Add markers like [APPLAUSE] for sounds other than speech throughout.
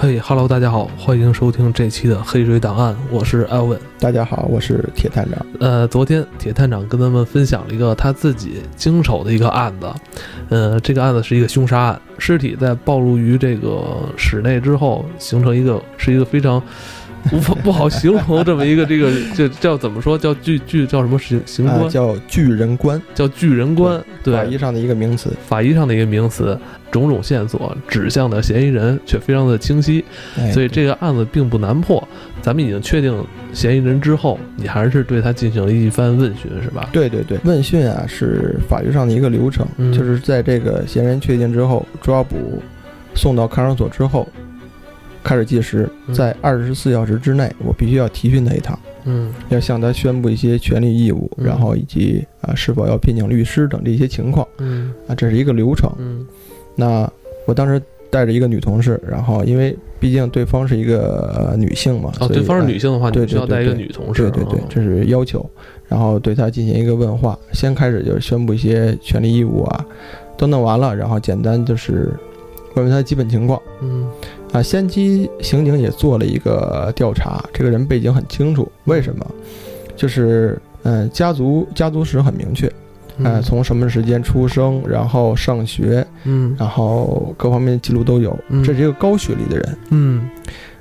嘿哈喽，大家好，欢迎收听这期的《黑水档案》，我是艾文。大家好，我是铁探长。呃，昨天铁探长跟咱们分享了一个他自己经手的一个案子，呃，这个案子是一个凶杀案，尸体在暴露于这个室内之后，形成一个是一个非常。[LAUGHS] 无法不好形容这么一个这个这叫怎么说？叫巨巨叫什么形形观叫巨人观叫巨人观对。法医上的一个名词。法医上的一个名词种种线索指向的嫌疑人却非常的清晰，所以这个案子并不难破。咱们已经确定嫌疑人之后，你还是对他进行了一番问询是吧？对对对，问讯啊是法律上的一个流程，就是在这个嫌疑人确定之后，抓捕送到看守所之后。开始计时，在二十四小时之内，我必须要提讯他一趟。嗯，要向他宣布一些权利义务，然后以及啊是否要聘请律师等这些情况。嗯，啊，这是一个流程。嗯，那我当时带着一个女同事，然后因为毕竟对方是一个女性嘛，哦，对方是女性的话，对需要带一个女同事。对对对，这是要求。然后对她进行一个问话，先开始就是宣布一些权利义务啊，都弄完了，然后简单就是问问她的基本情况。嗯。啊，先期刑警也做了一个调查，这个人背景很清楚。为什么？就是，嗯，家族家族史很明确，哎，从什么时间出生，然后上学，嗯，然后各方面记录都有。这是一个高学历的人，嗯，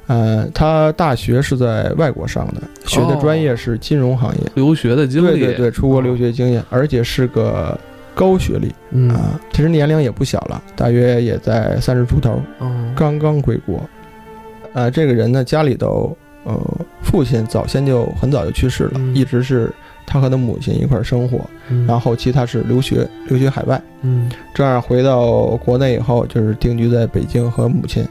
呃，他大学是在外国上的，学的专业是金融行业，留学的经历，对对对，出国留学经验，而且是个。高学历啊，其实年龄也不小了，大约也在三十出头，刚刚归国。呃，这个人呢，家里头，呃，父亲早先就很早就去世了，一直是他和他母亲一块生活。然后后期他是留学，留学海外。嗯，这样回到国内以后，就是定居在北京和母亲，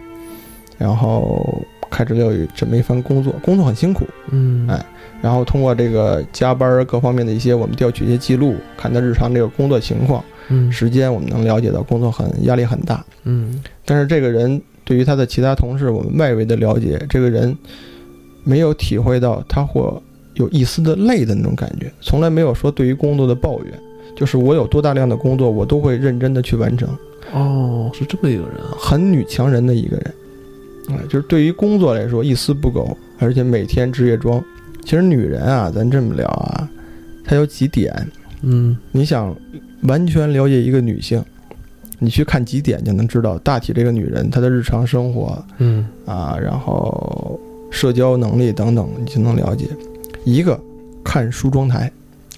然后开始有这么一番工作，工作很辛苦。嗯，哎。然后通过这个加班各方面的一些，我们调取一些记录，看他日常这个工作情况，嗯，时间我们能了解到工作很压力很大，嗯，但是这个人对于他的其他同事，我们外围的了解，这个人没有体会到他或有一丝的累的那种感觉，从来没有说对于工作的抱怨，就是我有多大量的工作，我都会认真的去完成。哦，是这么一个人，很女强人的一个人，啊，就是对于工作来说一丝不苟，而且每天职业装。其实女人啊，咱这么聊啊，她有几点，嗯，你想完全了解一个女性，你去看几点就能知道大体这个女人她的日常生活，嗯啊，然后社交能力等等，你就能了解。一个看梳妆台，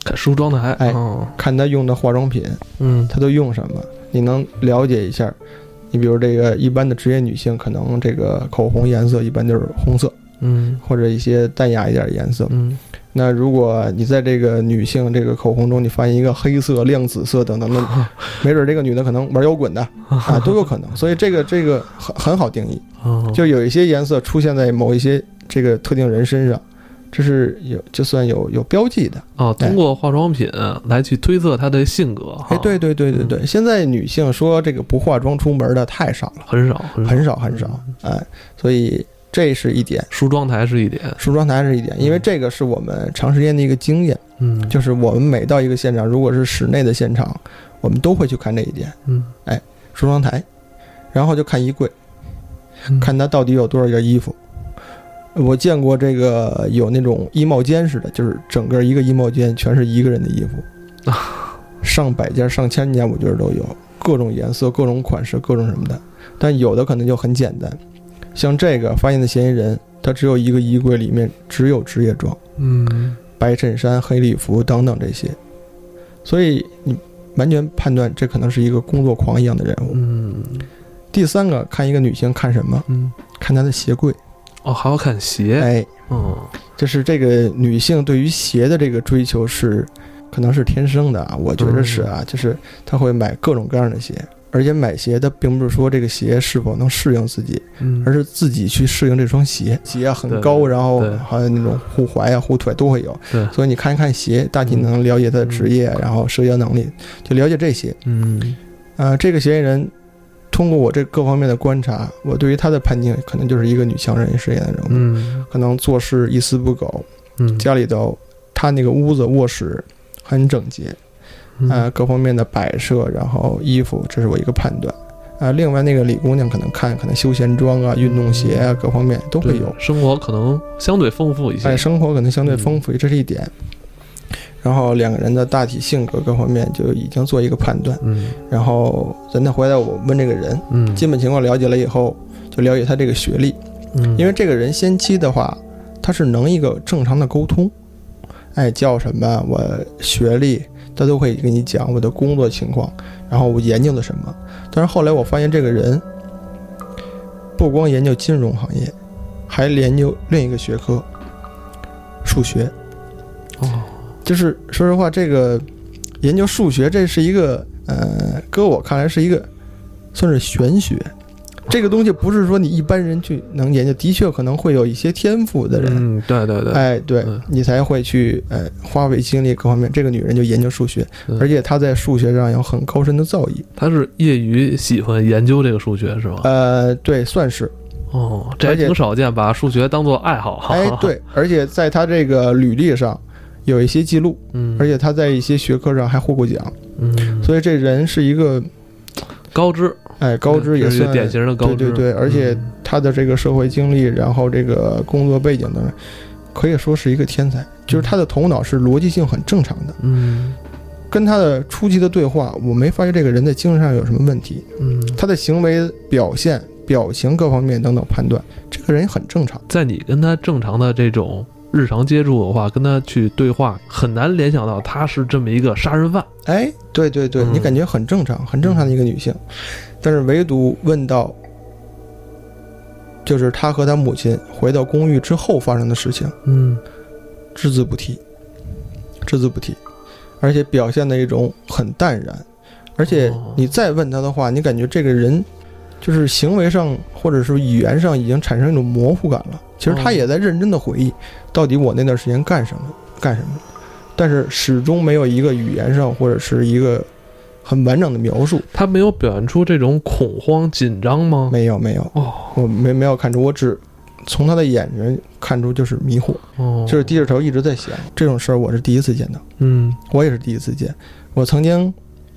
看梳妆台，哎，看她用的化妆品，嗯，她都用什么，你能了解一下。你比如这个一般的职业女性，可能这个口红颜色一般就是红色。嗯，或者一些淡雅一点的颜色。嗯，那如果你在这个女性这个口红中，你发现一个黑色、亮紫色等等，[LAUGHS] 那没准这个女的可能玩摇滚的 [LAUGHS] 啊，都有可能。所以这个这个很很好定义，就有一些颜色出现在某一些这个特定人身上，这是有就算有有标记的。哦。通过化妆品来去推测她的性格。哎，对对对对对，现在女性说这个不化妆出门的太少了，很少很少。很少。哎，所以。这是一点，梳妆台是一点，梳妆台是一点，因为这个是我们长时间的一个经验，嗯，就是我们每到一个现场，如果是室内的现场，我们都会去看这一点，嗯，哎，梳妆台，然后就看衣柜，看它到底有多少件衣服。我见过这个有那种衣帽间似的，就是整个一个衣帽间全是一个人的衣服，上百件、上千件，我觉得都有，各种颜色、各种款式、各种什么的，但有的可能就很简单。像这个发现的嫌疑人，他只有一个衣柜，里面只有职业装，嗯，白衬衫、黑礼服等等这些，所以你完全判断这可能是一个工作狂一样的人物。嗯，第三个看一个女性看什么？嗯，看她的鞋柜。哦，还要看鞋？哎，嗯，就是这个女性对于鞋的这个追求是，可能是天生的啊，我觉得是啊，就是她会买各种各样的鞋。而且买鞋，的并不是说这个鞋是否能适应自己，而是自己去适应这双鞋。鞋很高，然后还有那种护踝啊、护腿都会有。所以你看一看鞋，大体能了解他的职业，然后社交能力，就了解这些。嗯，啊，这个嫌疑人，通过我这各方面的观察，我对于他的判定可能就是一个女强人饰演的人物。嗯，可能做事一丝不苟。嗯，家里头，他那个屋子卧室很整洁。呃，各方面的摆设，然后衣服，这是我一个判断。啊，另外那个李姑娘可能看可能休闲装啊、运动鞋啊各方面都会有，生活可能相对丰富一些。哎，生活可能相对丰富，这是一点。然后两个人的大体性格各方面就已经做一个判断。嗯然后咱再回来，我问这个人嗯，基本情况了解了以后，就了解他这个学历，嗯因为这个人先期的话，他是能一个正常的沟通，哎，叫什么，我学历，他都会跟你讲我的工作情况，然后我研究的什么。但是后来我发现这个人不光研究金融行业，还研究另一个学科，数学。哦，就是说实话，这个研究数学，这是一个呃，搁我看来是一个算是玄学。这个东西不是说你一般人去能研究，的确可能会有一些天赋的人，嗯，对对对，哎，对嗯你才会去呃花费精力各方面。这个女人就研究数学，嗯而且她在数学上有很高深的造诣。她是业余喜欢研究这个数学是吗？呃，对，算是，哦，这还挺少见，把数学当做爱好。哈哎，，对，[LAUGHS] 而且在她这个履历上有一些记录，嗯，而且他在一些学科上还获过奖，嗯，所以这人是一个高知，哎高知也是典型的高知，对对对，而且嗯他的这个社会经历，然后这个工作背景等等，可以说是一个天才。就是他的头脑是逻辑性很正常的。嗯跟他的初级的对话，我没发现这个人在精神上有什么问题。嗯，他的行为表现、表情各方面等等判断，这个人很正常。在你跟他正常的这种日常接触的话，跟他去对话，很难联想到他是这么一个杀人犯。哎，对对对，嗯。你感觉很正常，很正常的一个女性，但是唯独问到，就是她和她母亲回到公寓之后发生的事情。嗯。只字不提，只字不提，而且表现的一种很淡然，而且哦。你再问他的话，你感觉这个人就是行为上或者是语言上已经产生一种模糊感了。其实他哦也在认真的回忆，到底我那段时间干什么干什么，但是始终没有一个语言上或者是一个很完整的描述，他没有表现出这种恐慌紧张吗？没有没有，哦。我没没有看出，我只从他的眼神看出就是迷惑，哦，就是低着头一直在想这种事儿，我是第一次见到。嗯。我也是第一次见。我曾经，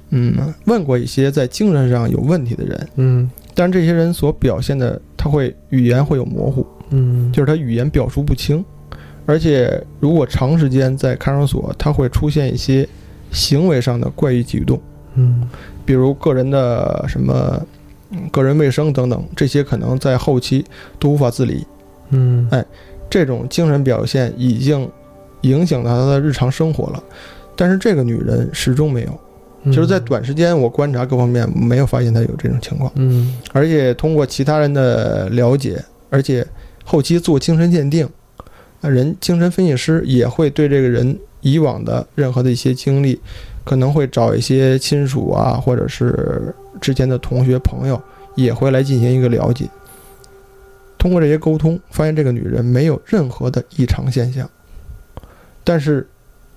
嗯，问过一些在精神上有问题的人，嗯但是这些人所表现的，他会语言会有模糊，嗯，就是他语言表述不清，而且如果长时间在看守所，他会出现一些行为上的怪异举动，嗯比如个人的什么。嗯个人卫生等等，这些可能在后期都无法自理。嗯哎这种精神表现已经影响到他的日常生活了，但是这个女人始终没有。嗯，就是在短时间我观察各方面没有发现他有这种情况，嗯。而且通过其他人的了解，而且后期做精神鉴定，那，人精神分析师也会对这个人以往的任何的一些经历，可能会找一些亲属啊，或者是之前的同学朋友，也会来进行一个了解。通过这些沟通，发现这个女人没有任何的异常现象，但是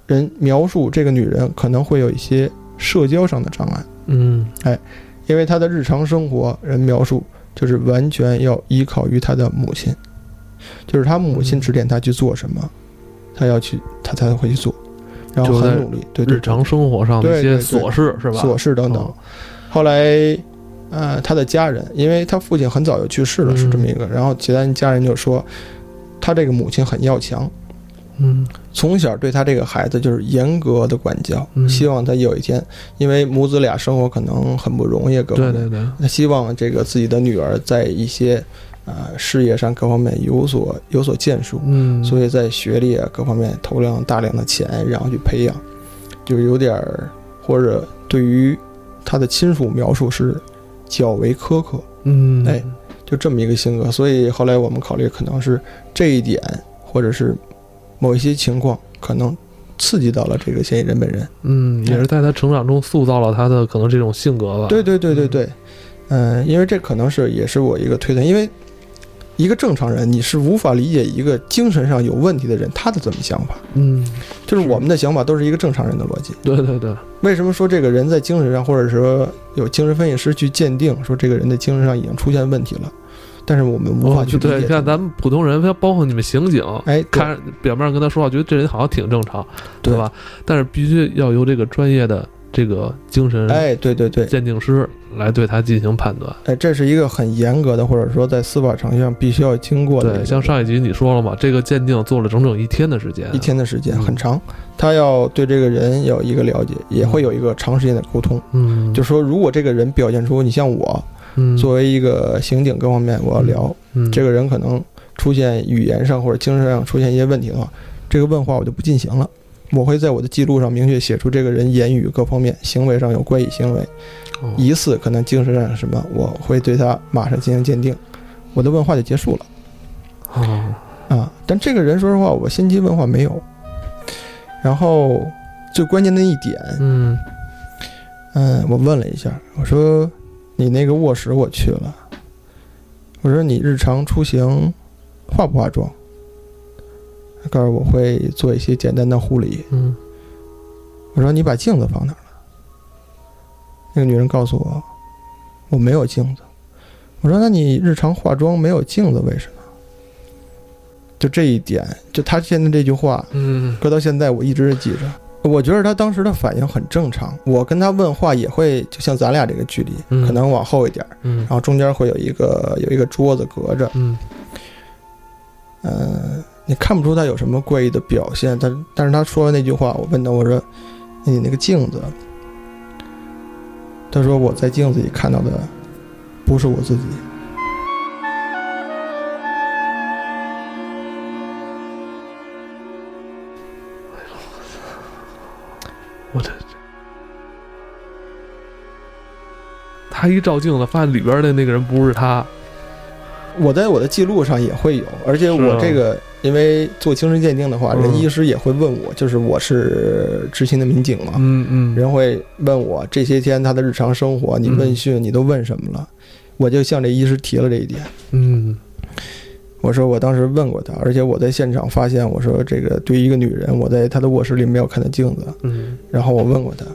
人描述这个女人可能会有一些社交上的障碍。嗯哎因为他的日常生活人描述就是完全要依靠于他的母亲，就是他母亲指点他去做什么，他要去他才会去做，然后很努力，对对日常生活上的一些琐事是吧？琐事等等哦。后来，呃，他的家人，因为他父亲很早就去世了，嗯是这么一个，然后其他人家人就说，他这个母亲很要强，嗯从小对他这个孩子就是严格的管教，嗯。希望他有一天，因为母子俩生活可能很不容易，各方面。对对对，他希望这个自己的女儿在一些呃事业上各方面有所有所建树，嗯，所以在学历啊各方面投量大量的钱，然后去培养，就是有点儿或者对于他的亲属描述是较为苛刻，嗯。哎就这么一个性格。所以后来我们考虑可能是这一点，或者是某一些情况可能刺激到了这个嫌疑人本人。嗯，也是在他成长中塑造了他的可能这种性格吧。对对对对对，嗯、因为这可能是也是我一个推断，因为一个正常人你是无法理解一个精神上有问题的人他的怎么想法，嗯，就是我们的想法都是一个正常人的逻辑。对对对，为什么说这个人在精神上，或者说有精神分析师去鉴定说这个人的精神上已经出现问题了，但是我们无法哦去理解。对，像咱们普通人，像包括你们刑警，哎，看表面上跟他说话，觉得这人好像挺正常，对吧？但是必须要由这个专业的这个精神哎，对对对，鉴定师来对他进行判断。哎，这是一个很严格的，或者说在司法程序上必须要经过的。对，像上一集你说了嘛，这个鉴定做了整整一天的时间，一天的时间嗯很长，他要对这个人有一个了解，也会有一个长时间的沟通。嗯，就说如果这个人表现出你像我嗯。作为一个刑警各方面我要聊，嗯。这个人可能出现语言上或者精神上出现一些问题的话，这个问话我就不进行了。我会在我的记录上明确写出这个人言语各方面行为上有怪异行为，哦。疑似可能精神上有什么，我会对他马上进行鉴定，我的问话就结束了。啊啊。但这个人说实话，我先期问话没有。然后最关键的一点，嗯。嗯，我问了一下，我说你那个卧室我去了，我说你日常出行化不化妆？他告诉我会做一些简单的护理。嗯我说你把镜子放哪儿了？那个女人告诉我我没有镜子。我说那你日常化妆没有镜子为什么？就这一点，就他现在这句话，嗯搁到现在我一直记着。我觉得他当时的反应很正常，我跟他问话也会就像咱俩这个距离，嗯。可能往后一点，嗯。然后中间会有一个有一个桌子隔着，嗯。嗯、你看不出他有什么怪异的表现，但但是他说完那句话，我问他我说你那个镜子，他说我在镜子里看到的不是我自己，他一照镜子，发现里边的那个人不是他。我在我的记录上也会有，而且我这个因为做精神鉴定的话，嗯。人医师也会问我，就是我是执勤的民警嘛，嗯嗯。人会问我这些天他的日常生活，你问讯你都问什么了？我就向这医师提了这一点，嗯。我说我当时问过他，而且我在现场发现，我说这个对于一个女人，我在她的卧室里没有看到镜子，嗯。然后我问过她，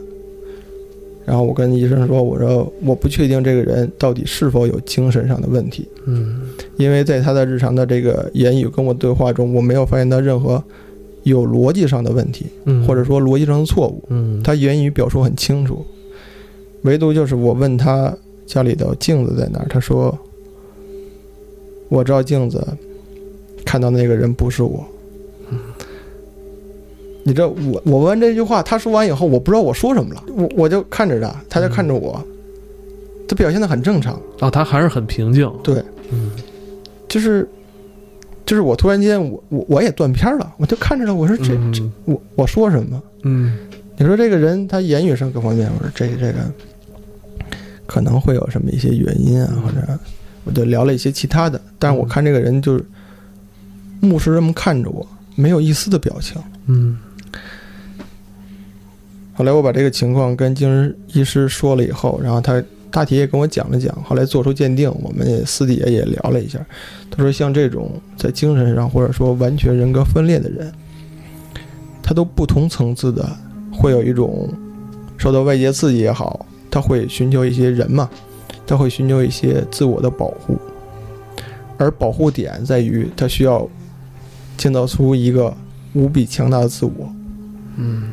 然后我跟医生说，我说我不确定这个人到底是否有精神上的问题，嗯因为在他的日常的这个言语跟我对话中，我没有发现他任何有逻辑上的问题，嗯，或者说逻辑上的错误。嗯他言语表述很清楚，唯独就是我问他家里的镜子在哪儿，他说我照镜子看到那个人不是我。你知道我我问这句话，他说完以后，我不知道我说什么了，我我就看着他，他就看着我，他表现的很正常，哦，他还是很平静。对，嗯就是就是我突然间我我我也断片了，我就看着他，我说这这嗯我我说什么？嗯你说这个人他言语上各方面，我说这个这个可能会有什么一些原因啊，嗯或者我就聊了一些其他的，但是我看这个人就是目视这么看着我，没有一丝的表情。嗯后来我把这个情况跟精神医师说了以后，然后他大体也跟我讲了讲，后来做出鉴定，我们也私底下也聊了一下。他说，像这种在精神上或者说完全人格分裂的人，他都不同层次的会有一种受到外界刺激也好，他会寻求一些人嘛，他会寻求一些自我的保护，而保护点在于他需要建造出一个无比强大的自我。嗯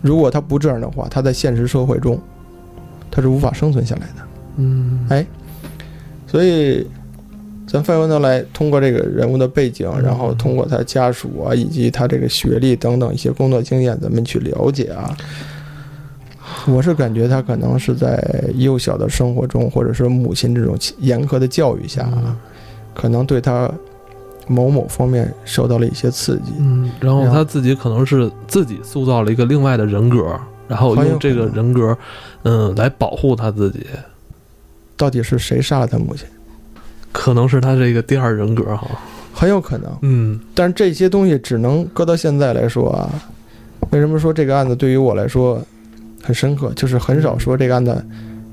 如果他不这样的话，他在现实社会中他是无法生存下来的。嗯哎所以，咱翻回头来，通过这个人物的背景，嗯然后通过他家属啊，以及他这个学历等等一些工作经验，咱们去了解啊。我是感觉他可能是在幼小的生活中，或者是母亲这种严苛的教育下啊，可能对他某某方面受到了一些刺激。嗯，然后他自己可能是自己塑造了一个另外的人格，然后用这个人格，嗯，来保护他自己。到底是谁杀了他母亲？可能是他这个第二人格哈。很有可能。嗯但是这些东西只能搁到现在来说啊，为什么说这个案子对于我来说很深刻？就是很少说这个案子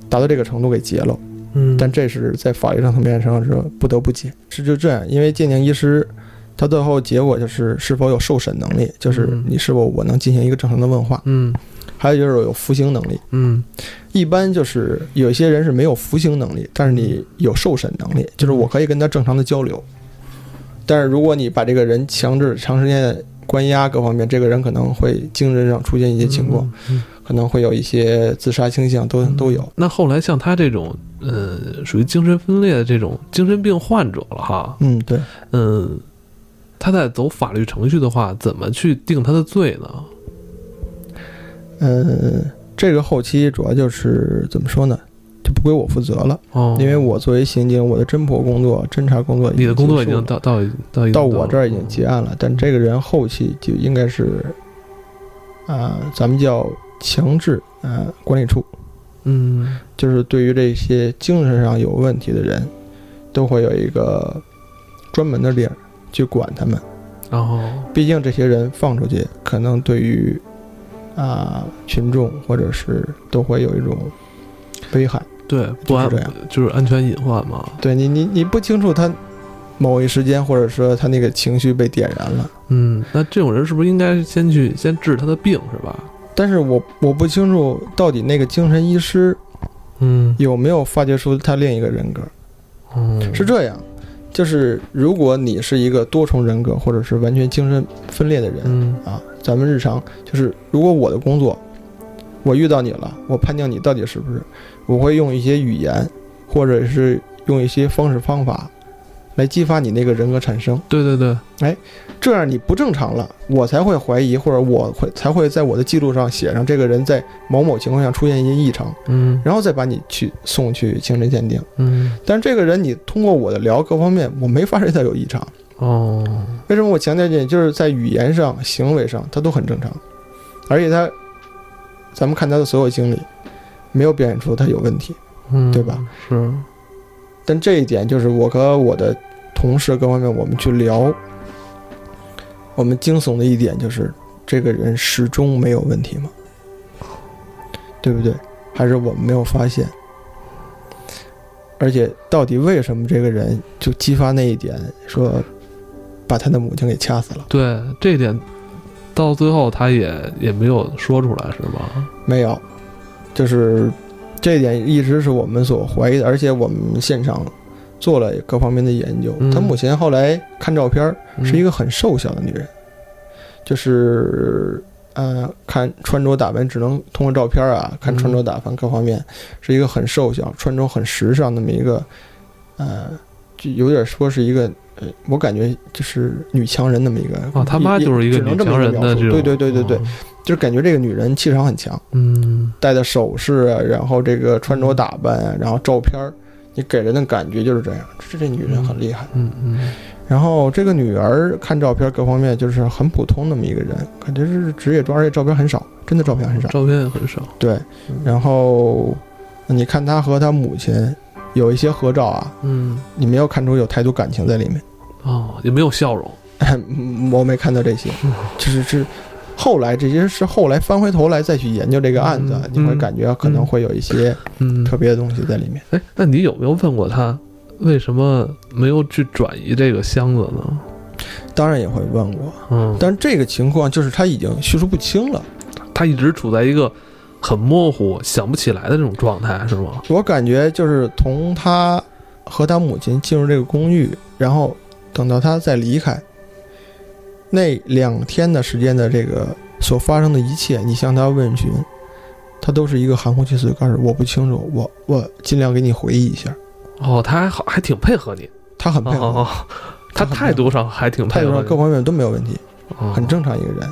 达到这个程度给结了，嗯，但这是在法律上层面上是不得不解。是就这样，因为鉴定医师他最后结果就是是否有受审能力，就是嗯你是否我能进行一个正常的问话，嗯。还有就是有服刑能力。嗯。一般就是有些人是没有服刑能力，但是你有受审能力，就是我可以跟他正常的交流。但是如果你把这个人强制长时间地关押各方面，这个人可能会精神上出现一些情况，嗯，可能会有一些自杀倾向，都都有。那后来像他这种，呃，属于精神分裂的这种精神病患者了哈，嗯，对，嗯，他在走法律程序的话，怎么去定他的罪呢？嗯，这个后期主要就是怎么说呢，就不归我负责了，哦，因为我作为刑警，我的侦破工作、侦查工作，你的工作已经到到到到我这儿已经结结案了，但这个人后期就应该是，啊、咱们叫强制啊、呃管理处，嗯就是对于这些精神上有问题的人，都会有一个专门的地儿去管他们。然后毕竟这些人放出去，可能对于啊、群众或者是都会有一种危害。对不安这样就是安全隐患嘛，对你，你你不清楚他某一时间，或者说他那个情绪被点燃了。嗯，那这种人是不是应该先去先治他的病是吧？但是我我不清楚到底那个精神医师嗯有没有发掘出他另一个人格。嗯，是这样，就是如果你是一个多重人格，或者是完全精神分裂的人、嗯啊，咱们日常就是，如果我的工作，我遇到你了，我判定你到底是不是，我会用一些语言，或者是用一些方式方法，来激发你那个人格产生。对对对，哎这样你不正常了，我才会怀疑，或者我会才会在我的记录上写上这个人在某某情况下出现一些异常，嗯然后再把你去送去精神鉴定。嗯但是这个人你通过我的聊各方面，我没发现他有异常。哦，为什么我强调这点？就是在语言上、行为上，他都很正常，而且他，咱们看他的所有经历，没有表现出他有问题。嗯，对吧？是，但这一点就是我和我的同事各方面，我们去聊，我们惊悚的一点就是这个人始终没有问题吗？对不对？还是我们没有发现？而且到底为什么这个人就激发那一点，说把他的母亲给掐死了？对这一点，到最后他也也没有说出来是吧？没有，就是这一点一直是我们所怀疑的，而且我们现场做了各方面的研究。嗯他母亲后来看照片儿，是一个个很瘦小的女人，就是呃，看穿着打扮只能通过照片儿啊，看穿着打扮各方面，是一个很瘦小、穿着很时尚那么一个，呃，就有点说是一个。呃，我感觉就是女强人那么一个哦，他妈就是一个女强人的这种，对对对对对，哦，就是感觉这个女人气场很强，嗯戴的首饰啊，然后这个穿着打扮啊，然后照片儿，你给人的感觉就是这样，这这女人很厉害。嗯嗯然后这个女儿看照片各方面就是很普通那么一个人，感觉是职业装，而且照片很少，真的照片很少。照片也很少，对，嗯然后你看她和她母亲有一些合照啊，嗯你没有看出有太多感情在里面，哦，也没有笑容，嗯 [LAUGHS] 我没看到这些，就是是。后来这些是后来翻回头来再去研究这个案子，嗯你会感觉可能会有一些嗯，特别的东西在里面。哎，那你有没有问过他，为什么没有去转移这个箱子呢？当然也会问过，嗯，但这个情况就是他已经叙述不清了。他一直处在一个很模糊、想不起来的这种状态，是吗？我感觉就是从他和他母亲进入这个公寓，然后等到他再离开，那两天的时间的这个所发生的一切，你向他问询，他都是一个含糊其辞，告诉我不清楚，我我尽量给你回忆一下。哦，他还好，还挺配合你，他很配合，哦，他态度上还挺态配合态，度上各方面都没有问题，哦很正常一个人。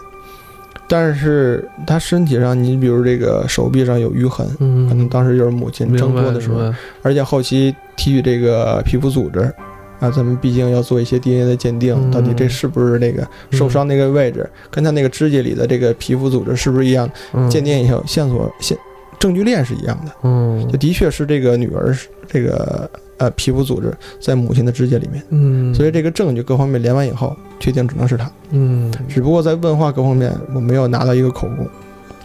但是他身体上，你比如这个手臂上有淤痕，嗯，可能当时就是母亲挣脱的时候，而且后期提取这个皮肤组织，啊，咱们毕竟要做一些 DNA 的鉴定，嗯到底这是不是那个受伤那个位置，跟他那个指甲里的这个皮肤组织是不是一样？嗯鉴定以后，线索线证据链是一样的，嗯就的确是这个女儿是这个呃皮肤组织在母亲的指甲里面，嗯，所以这个证据各方面连完以后，确定只能是他。嗯只不过在问话各方面，我没有拿到一个口供，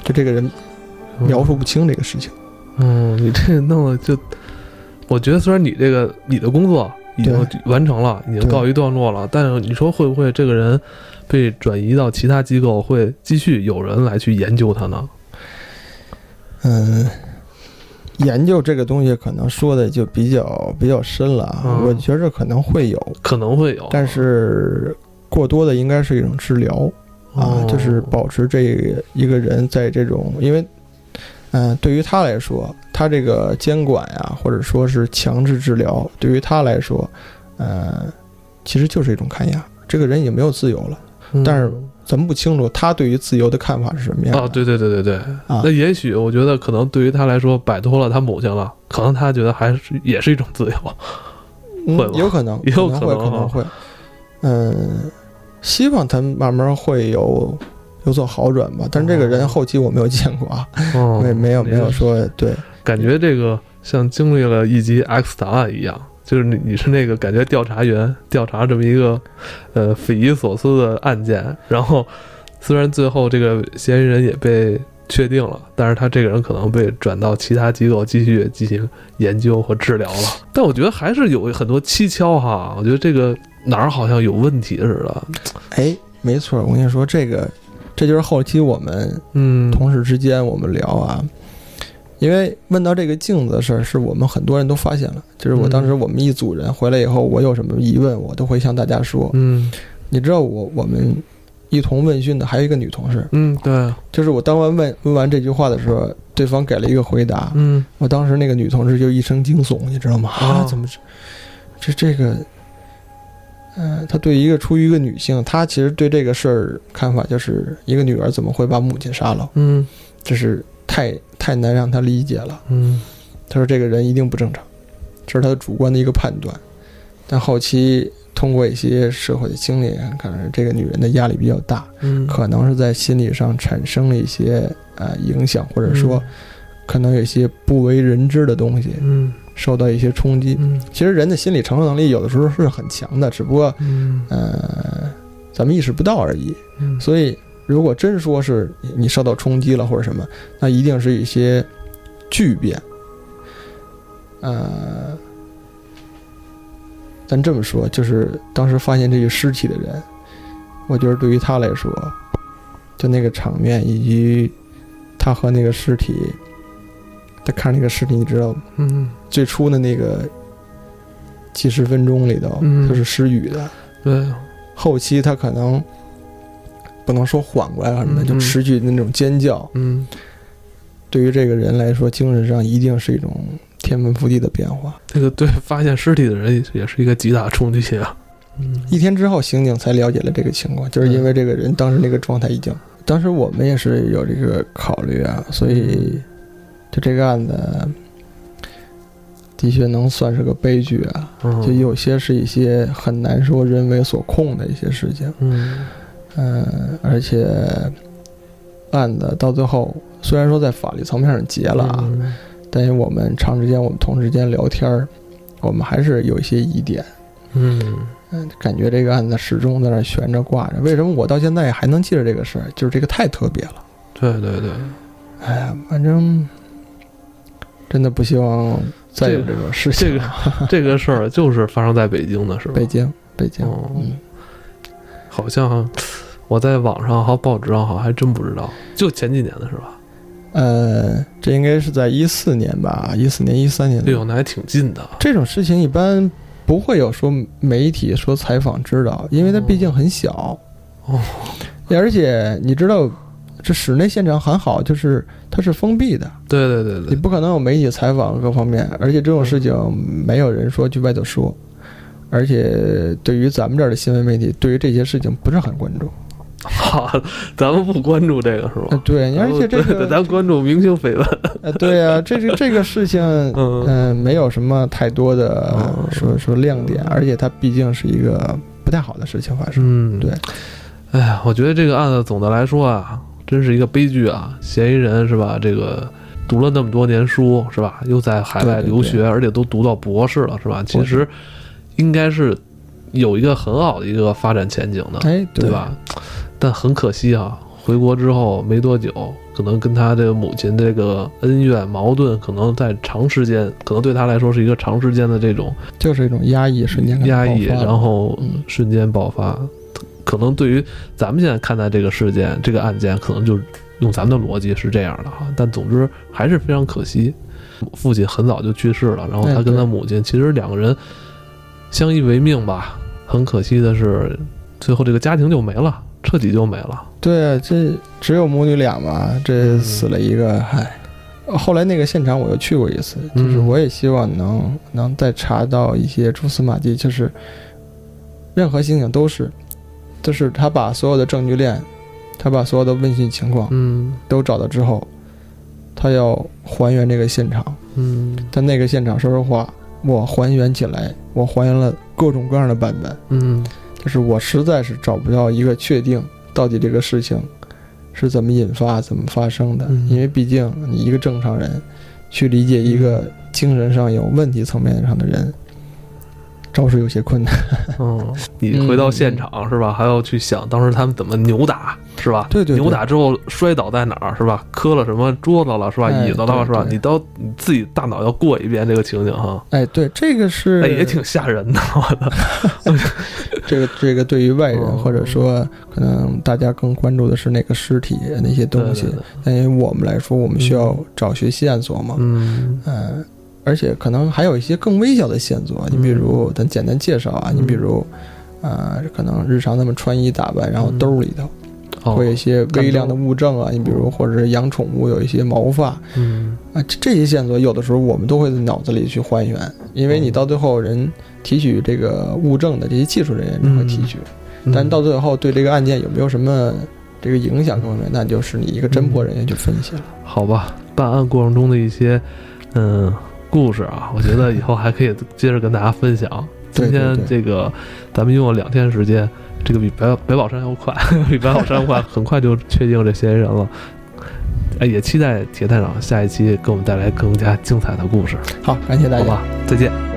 就这个人描述不清这个事情。嗯，你这弄的就，我觉得虽然你这个你的工作已经完成了，已经告一段落了，但是你说会不会这个人被转移到其他机构，会继续有人来去研究他呢？嗯，研究这个东西可能说的就比较比较深了啊，嗯我觉着可能会有，可能会有，但是过多的应该是一种治疗，啊，哦。就是保持这一个人在这种，因为，嗯、对于他来说，他这个监管呀，或者说是强制治疗，对于他来说，呃，其实就是一种看压。这个人已经没有自由了，嗯但是咱们不清楚他对于自由的看法是什么样的。哦，对对对对对，啊那，也许我觉得可能对于他来说，摆脱了他母亲了，可能他觉得还是也是一种自由。嗯会吗有可能，也有可能会，可能啊可能会。嗯，希望他慢慢会有有所好转吧。但是这个人哦后期我没有见过啊，[LAUGHS] 哦没没有没有说对。感觉这个像经历了一集 X 档案一样，就是你你是那个感觉调查员调查这么一个呃匪夷所思的案件，然后虽然最后这个嫌疑人也被确定了，但是他这个人可能被转到其他机构继续进行研究和治疗了。但我觉得还是有很多蹊跷哈，我觉得这个哪儿好像有问题似的。哎，没错，我跟你说，这个这就是后期我们嗯，同事之间我们聊啊，因为问到这个镜子的事儿，是我们很多人都发现了。就是我嗯当时我们一组人回来以后，我有什么疑问，我都会向大家说。嗯你知道我我们一同问讯的还有一个女同事，嗯，对，就是我当完问问完这句话的时候，对方给了一个回答，嗯我当时那个女同事就一声惊悚，你知道吗？啊，哦怎么这这这个？嗯、她对一个出于一个女性，他其实对这个事儿看法就是一个女儿怎么会把母亲杀了？嗯。这是太太难让他理解了。嗯。他说这个人一定不正常，这是他的主观的一个判断。但后期通过一些社会的经历，可能这个女人的压力比较大，嗯，可能是在心理上产生了一些呃影响，或者说可能有一些不为人知的东西。嗯受到一些冲击。嗯其实人的心理承受能力有的时候是很强的，只不过嗯呃咱们意识不到而已。嗯，所以如果真说是你你受到冲击了或者什么，那一定是一些巨变。呃，咱这么说，就是当时发现这具尸体的人，我觉得对于他来说，就那个场面以及他和那个尸体，他看那个尸体，你知道吗？嗯最初的那个几十分钟里头，嗯就是失语的。对，后期他可能不能说缓过来了什么的，嗯就持续的那种尖叫，嗯对于这个人来说，精神上一定是一种天翻覆地的变化。这个对发现尸体的人也是一个极大冲击啊。嗯一天之后，刑警才了解了这个情况，就是因为这个人当时那个状态已经，当时我们也是有这个考虑啊，所以就这个案子。的确能算是个悲剧啊，嗯就有些是一些很难说人为所控的一些事情。嗯呃，而且案子到最后，虽然说在法律层面上结了啊，嗯但是我们长时间我们同事间聊天儿，我们还是有一些疑点。嗯嗯，感觉这个案子始终在那悬着挂着。为什么我到现在还能记着这个事儿？就是这个太特别了。对对对，哎呀，反正真的不希望再有这种事情。这个这个事儿就是发生在北京的是吧？北京，北京，哦嗯，好像我在网上和报纸上好像还真不知道，就前几年的是吧？呃，这应该是在一四年吧，一四年、一三年的哎呦，那还挺近的。这种事情一般不会有说媒体说采访知道，因为它毕竟很小。哦，而且你知道，这室内现场很好，就是它是封闭的，对对对对，你不可能有媒体采访各方面，而且这种事情没有人说去外头说。而且对于咱们这儿的新闻媒体，对于这些事情不是很关注。好，咱们不关注这个是呃吧？对，而且这个，咱关注明星绯闻。呃，对啊，这个这个事情，[LAUGHS] 嗯嗯，没有什么太多的嗯说说亮点，而且它毕竟是一个不太好的事情发生。嗯，对。哎呀，我觉得这个案子总的来说啊，真是一个悲剧啊！嫌疑人是吧？这个读了那么多年书是吧？又在海外对对留学，而且都读到博士了是吧？其实应该是有一个很好的一个发展前景的，哎，对吧？但很可惜啊，回国之后没多久，可能跟他这个母亲这个恩怨矛盾，可能在长时间，可能对他来说是一个长时间的这种就是一种压抑，瞬间压抑，然后嗯瞬间爆发。可能对于咱们现在看待这个事件、这个案件，可能就用咱们的逻辑是这样的哈。但总之还是非常可惜，父亲很早就去世了，然后他跟他母亲其实两个人相依为命吧。很可惜的是，最后这个家庭就没了，彻底就没了。对，这只有母女俩嘛，这死了一个，嗨。后来那个现场我又去过一次，就是我也希望能能再查到一些蛛丝马迹，就是任何刑警都是，就是他把所有的证据链，他把所有的问讯情况，嗯。都找到之后，他要还原这个现场。嗯。但那个现场，说实话，我还原起来，我还原了各种各样的版本，嗯。就是我实在是找不到一个确定到底这个事情是怎么引发、怎么发生的。嗯。因为毕竟你一个正常人去理解一个精神上有问题层面上的人，着实有些困难。[LAUGHS] 嗯，你回到现场是吧？还要去想当时他们怎么扭打是吧？对对对扭打之后摔倒在哪儿是吧？磕了什么桌子了是吧？哎椅子了是吧？你都你自己大脑要过一遍这个情景哈，哎，对，这个是哎，也挺吓人的，我的。[LAUGHS] 这个这个对于外人嗯或者说可能大家更关注的是那个尸体那些东西对对，对但因为我们来说，我们需要找寻线索嘛。嗯嗯，而且可能还有一些更微小的线索，你比如咱简单介绍啊，你比如，呃，可能日常他们穿衣打扮，然后兜里头哦。会有一些微量的物证啊，你比如或者是养宠物有一些毛发嗯。啊，这这些线索有的时候我们都会在脑子里去还原，因为你到最后人提取这个物证的这些技术人员只会提取，嗯。但到最后对这个案件有没有什么这个影响各方面，那就是你一个侦破人员去分析了。好吧，办案过程中的一些嗯故事啊，我觉得以后还可以接着跟大家分享。今天这个咱们用了两天时间，这个比白白宝山要快，[LAUGHS] 比白宝山快，[LAUGHS] 很快就确定这嫌疑人了。哎，也期待铁探长下一期给我们带来更加精彩的故事，好，感谢大家。好吧？再见。